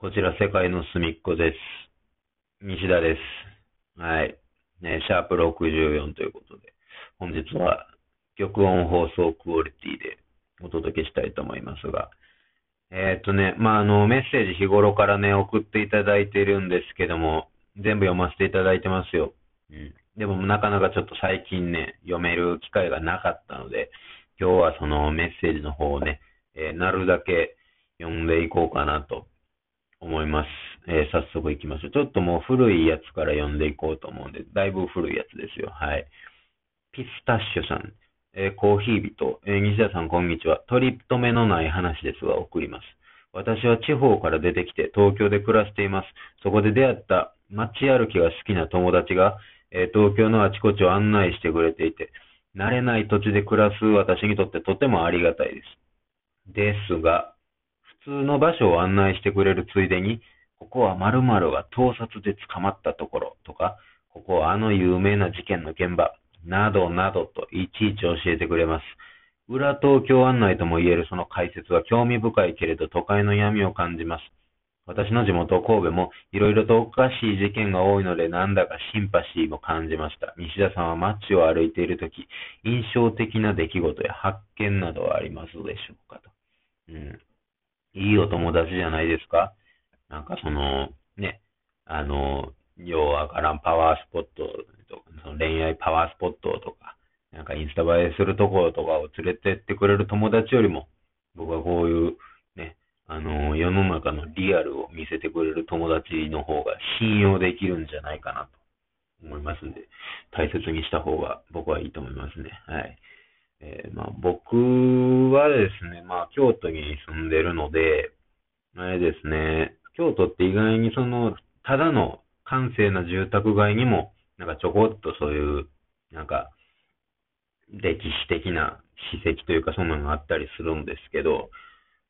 こちら世界の隅っこです。西田です。はい。ね、シャープ64ということで、本日は曲音放送クオリティでお届けしたいと思いますが、えー、っとね、まあ、あの、メッセージ日頃からね、送っていただいてるんですけども、全部読ませていただいてますよ。うん。でもなかなかちょっと最近ね、読める機会がなかったので、今日はそのメッセージの方をね、えー、なるだけ読んでいこうかなと思います。えー、早速行きましょう。ちょっともう古いやつから読んでいこうと思うんで、だいぶ古いやつですよ。はい。ピスタッシュさん、えー、コーヒー人、えー、西田さんこんにちは。取り留めのない話ですが送ります。私は地方から出てきて東京で暮らしています。そこで出会った街歩きが好きな友達が、え東京のあちこちを案内してくれていて、慣れない土地で暮らす私にとってとてもありがたいです。ですが、通の場所を案内してくれるついでに、ここは〇〇が盗撮で捕まったところとか、ここはあの有名な事件の現場、などなどといちいち教えてくれます。裏東京案内とも言えるその解説は興味深いけれど都会の闇を感じます。私の地元神戸もいろいろとおかしい事件が多いのでなんだかシンパシーも感じました。西田さんは街を歩いているとき、印象的な出来事や発見などはありますでしょうかと。うん。いいお友達じゃないですか？なんかその、ね、あの、ようわからんパワースポットとか、その恋愛パワースポットとか、なんかインスタ映えするところとかを連れてってくれる友達よりも、僕はこういう、ね、あの、世の中のリアルを見せてくれる友達の方が信用できるんじゃないかなと思いますんで、大切にした方が僕はいいと思いますね。はい。えー、まあ、僕はですね、まあ、京都に住んでるので、あれですね、京都って意外にその、ただの閑静な住宅街にも、なんかちょこっとそういう、なんか、歴史的な史跡というか、そんなのがあったりするんですけど、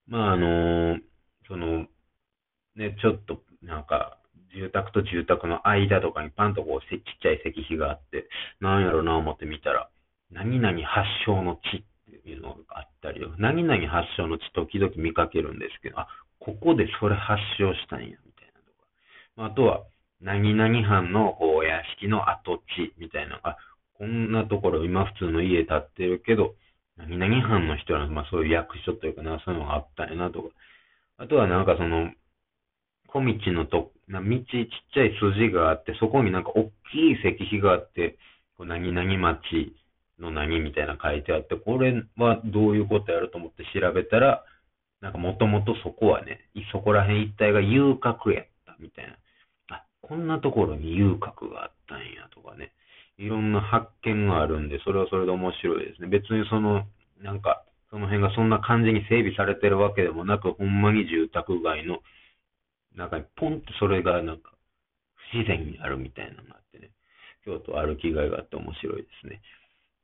まあ、あのその、ね、ちょっと、なんか、住宅と住宅の間とかにパンとこう、ちっちゃい石碑があって、なんやろな思って見たら、何々発祥の地っていうのがあったり、何々発祥の地時々見かけるんですけど、あ、ここでそれ発祥したんや、みたいなとか。あとは、何々藩のお屋敷の跡地みたいな、あ、こんなところ今普通の家建ってるけど、何々藩の人ら、まあそういう役所というかな、そういうのがあったんやなとか。あとはなんかその、小道のと、な道ちっちゃい筋があって、そこになんか大きい石碑があって、こう何々町の何みたいな書いてあって、これはどういうことやると思って調べたら、なんかもともとそこはね、そこら辺一帯が遊郭やったみたいな。あ、こんなところに遊郭があったんやとかね。いろんな発見があるんで、それはそれで面白いですね。別にその、なんか、その辺がそんな感じに整備されてるわけでもなく、ほんまに住宅街の中にポンってそれがなんか不自然にあるみたいなのがあってね。京都歩きがいがあって面白いですね。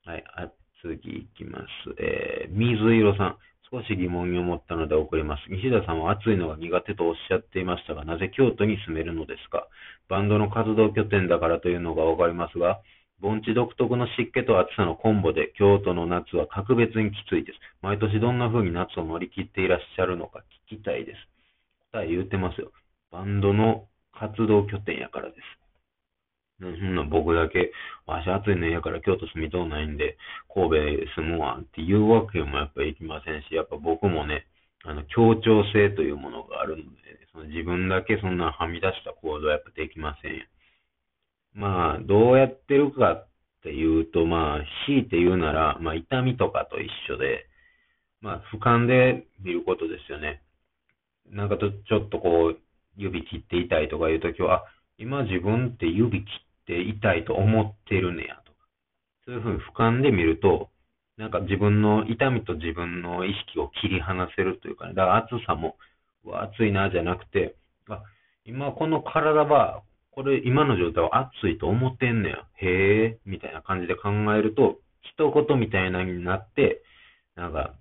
はい、あ次行きます。えー、水色さん。少し疑問に思ったので送ります。西田さんは暑いのが苦手とおっしゃっていましたが、なぜ京都に住めるのですか？バンドの活動拠点だからというのがわかりますが、盆地独特の湿気と暑さのコンボで、京都の夏は格別にきついです。毎年どんな風に夏を乗り切っていらっしゃるのか聞きたいです。答え言うてますよ。バンドの活動拠点やからです。そんな僕だけ、わし暑いのやから京都住みとうないんで、神戸住むわっていうわけもやっぱりいきませんし、やっぱ僕もね、あの、協調性というものがあるので、その自分だけそんなはみ出した行動はやっぱできませんよ。まあ、どうやってるかっていうと、まあ、強いて言うなら、まあ、痛みとかと一緒で、まあ、俯瞰で見ることですよね。なんかと、ちょっとこう、指切って痛いとかいうときは、あ、今自分って指切って痛いと思ってるねやとか、そういうふうに俯瞰で見ると、なんか自分の痛みと自分の意識を切り離せるというかね、だから暑さも、うわ、暑いなじゃなくて、あ、今この体は、これ今の状態は暑いと思ってんねや。へえ、みたいな感じで考えると、一言みたいなになって、なんか、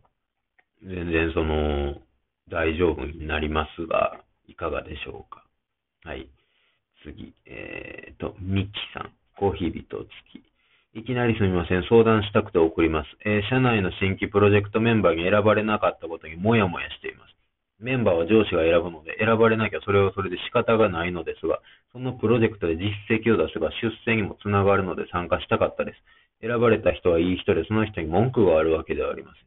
全然その、大丈夫になりますが、いかがでしょうか。はい。次、えーと、ミキさん、コーヒー人付き。いきなりすみません。相談したくて送ります。えー、社内の新規プロジェクトメンバーに選ばれなかったことにもやもやしています。メンバーは上司が選ぶので、選ばれなきゃそれはそれで仕方がないのですが、そのプロジェクトで実績を出せば出世にもつながるので参加したかったです。選ばれた人はいい人で、その人に文句があるわけではありません。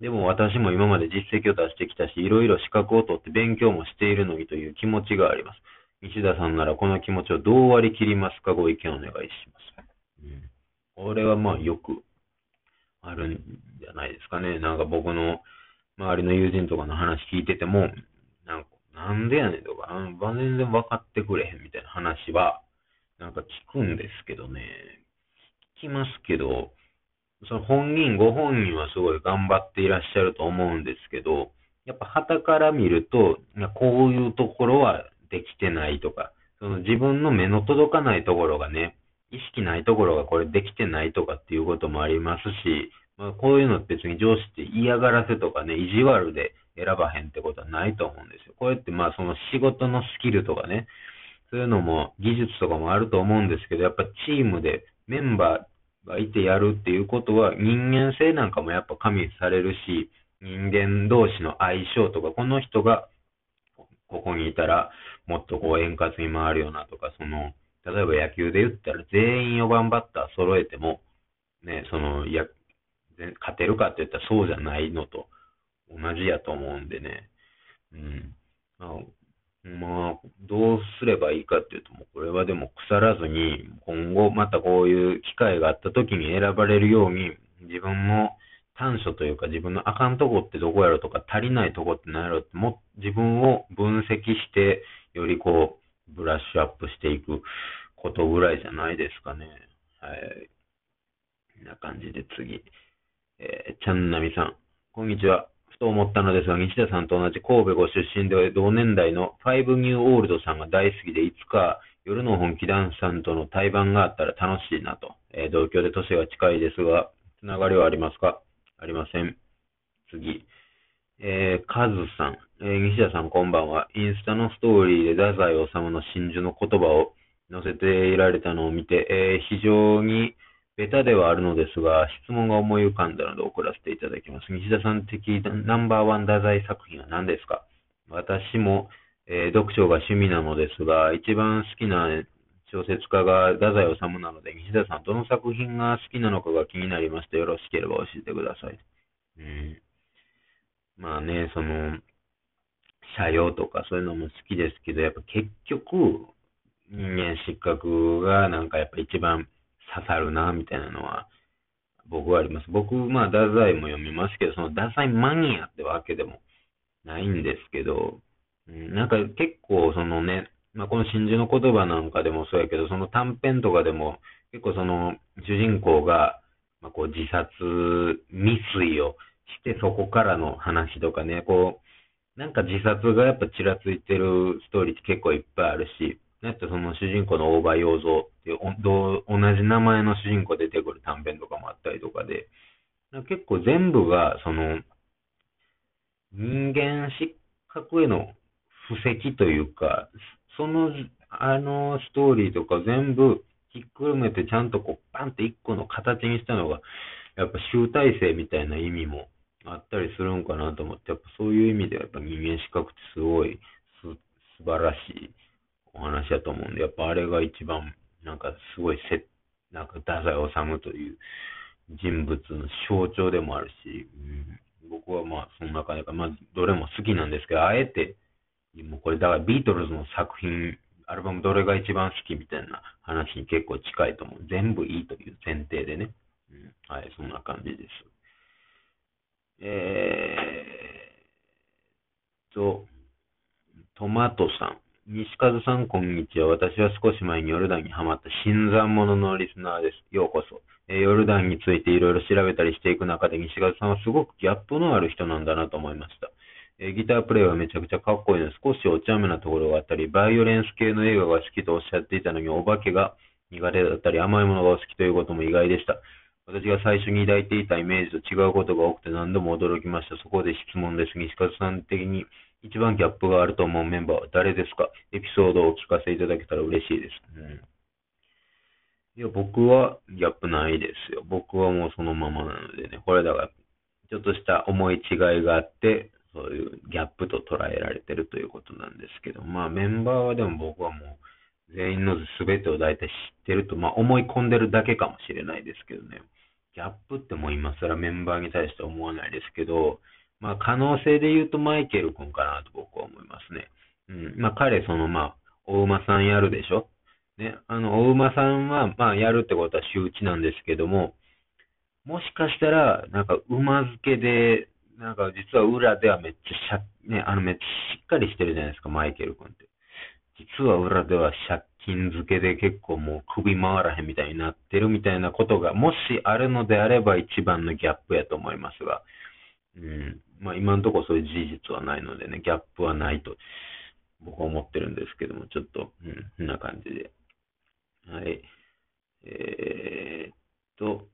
でも私も今まで実績を出してきたし、いろいろ資格を取って勉強もしているのにという気持ちがあります。西田さんならこの気持ちをどう割り切りますか？ご意見お願いします。うん、これはまあよくあるんじゃないですかね。なんか僕の周りの友人とかの話聞いてても、なんかなんでやねんとか、全然分かってくれへんみたいな話は、なんか聞くんですけどね。聞きますけど、その本人、ご本人はすごい頑張っていらっしゃると思うんですけど、やっぱ旗から見ると、こういうところはできてないとか、その自分の目の届かないところがね、意識ないところがこれできてないとかっていうこともありますし、まあ、こういうのって別に上司って嫌がらせとかね、意地悪で選ばへんってことはないと思うんですよ。こうやってまあその仕事のスキルとかね、そういうのも技術とかもあると思うんですけど、やっぱチームでメンバーがいてやるっていうことは人間性なんかもやっぱ加味されるし、人間同士の相性とか、この人がここにいたらもっとこう円滑に回るよなとか、その、例えば野球で言ったら全員4番バッター揃えても、ね、その、や、勝てるかって言ったらそうじゃないのと同じやと思うんでね。うん。まあ、まあ、どうすればいいかっていうと、もうこれはでも腐らずに、今後またこういう機会があった時に選ばれるように、自分の短所というか自分のあかんとこってどこやろとか足りないとこって何やろっても自分を分析してよりこうブラッシュアップしていくことぐらいじゃないですかね。はい。こんな感じで次。えー、ちゃんなみさん。こんにちは。ふと思ったのですが、西田さんと同じ神戸ご出身で同年代のファイブニューオールドさんが大好きで、いつか夜の本気ダンスさんとの対バンがあったら楽しいなと。えー、同居で年が近いですが、つながりはありますか？ありません。次。えー、カズさん。えー、西田さんこんばんは。インスタのストーリーで太宰治の真珠の言葉を載せていられたのを見て、えー、非常にベタではあるのですが、質問が思い浮かんだので送らせていただきます。西田さん的ナンバーワン太宰作品は何ですか？私も、えー、読書が趣味なのですが、一番好きな小説家が太宰治なので、西田さん、どの作品が好きなのかが気になりまして、よろしければ教えてください。うん。まあね、その、社用とかそういうのも好きですけど、やっぱ結局、人間失格がなんかやっぱ一番刺さるな、みたいなのは、僕はあります。僕、まあ、太宰も読みますけど、その太宰マニアってわけでもないんですけど、うん、なんか結構そのね、まあ、この真珠の言葉なんかでもそうやけど、その短編とかでも、結構その主人公が、まあ、こう自殺未遂をしてそこからの話とかね、こう、なんか自殺がやっぱちらついてるストーリーって結構いっぱいあるし、だってその主人公の大場洋蔵っていう同じ名前の主人公出てくる短編とかもあったりとかで、結構全部がその人間失格への布石というか、その、あのストーリーとか全部ひっくるめてちゃんとこう、パンって一個の形にしたのが、やっぱ集大成みたいな意味もあったりするんかなと思って、やっぱそういう意味ではやっぱ人間資格ってすごいす素晴らしいお話だと思うんで、やっぱあれが一番、なんかすごいせ、なんか太宰治という人物の象徴でもあるし、うん、僕はまあその中で、まあどれも好きなんですけど、あえてもうこれだからビートルズの作品、アルバムどれが一番好きみたいな話に結構近いと思う。全部いいという前提でね。うん、はい、そんな感じです。えーと、トマトさん。西和さん、こんにちは。私は少し前にヨルダンにハマった新参者のリスナーです。ようこそ。え、ヨルダンについていろいろ調べたりしていく中で、西和さんはすごくギャップのある人なんだなと思いました。えギタープレイはめちゃくちゃかっこいいので、少しお茶目なところがあったり、バイオレンス系の映画が好きとおっしゃっていたのに、お化けが苦手だったり、甘いものがお好きということも意外でした。私が最初に抱いていたイメージと違うことが多くて何度も驚きました。そこで質問です。西川さん的に一番ギャップがあると思うメンバーは誰ですか？エピソードをお聞かせいただけたら嬉しいです。うん、いや、僕はギャップないですよ。僕はもうそのままなのでね。これだから、ちょっとした思い違いがあって、そういうギャップと捉えられてるということなんですけど、まあメンバーはでも僕はもう全員の全てを大体知ってると、まあ思い込んでるだけかもしれないですけどね。ギャップってもう今更メンバーに対して思わないですけど、まあ可能性で言うとマイケル君かなと僕は思いますね。うん。まあ彼そのまあ、お馬さんやるでしょ？ね。あの、お馬さんはまあやるってことは周知なんですけども、もしかしたら、なんか馬付けでなんか実は裏ではめっちゃしゃ、ね、あのめっちゃしっかりしてるじゃないですか、マイケル君って。実は裏では借金付けで結構もう首回らへんみたいになってるみたいなことが、もしあるのであれば一番のギャップやと思いますが、うん、まあ今のところそういう事実はないのでね、ギャップはないと僕は思ってるんですけども、ちょっと、うん、こんな感じで。はい。えー、っと、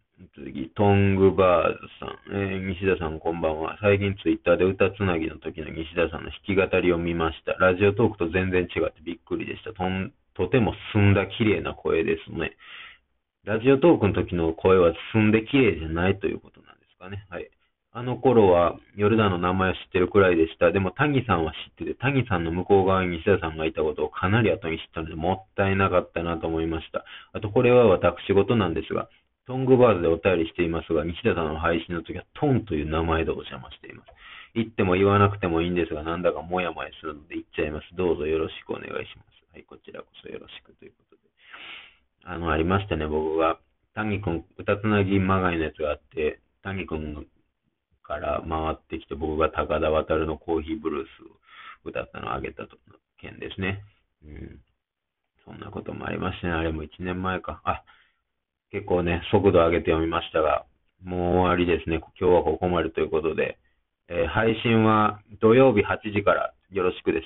次、トングバーズさん、えー、西田さんこんばんは。最近ツイッターで歌つなぎの時の西田さんの弾き語りを見ました。ラジオトークと全然違ってびっくりでした。とんとても澄んだ綺麗な声ですね。ラジオトークの時の声は澄んで綺麗じゃないということなんですかね。はい。あの頃は、ヨルダンの名前を知ってるくらいでした。でも、タギさんは知ってて、タギさんの向こう側に西田さんがいたことをかなり後に知ったので、もったいなかったなと思いました。あと、これは私事なんですが、トングバーズでお便りしていますが、西田さんの配信の時はトンという名前でお邪魔しています。言っても言わなくてもいいんですが、なんだかもやもやするので言っちゃいます。どうぞよろしくお願いします。はい、こちらこそよろしくということで。あの、ありましたね、僕が。谷君、歌つなぎまがいのやつがあって、谷君から回ってきて、僕が高田渡のコーヒーブルースを歌ったのをあげたと件ですね。うん。そんなこともありましたね。あれも1年前か。あ、結構ね、速度上げて読みましたが、もう終わりですね。今日はここまでということで、えー、配信は土曜日8時からよろしくです。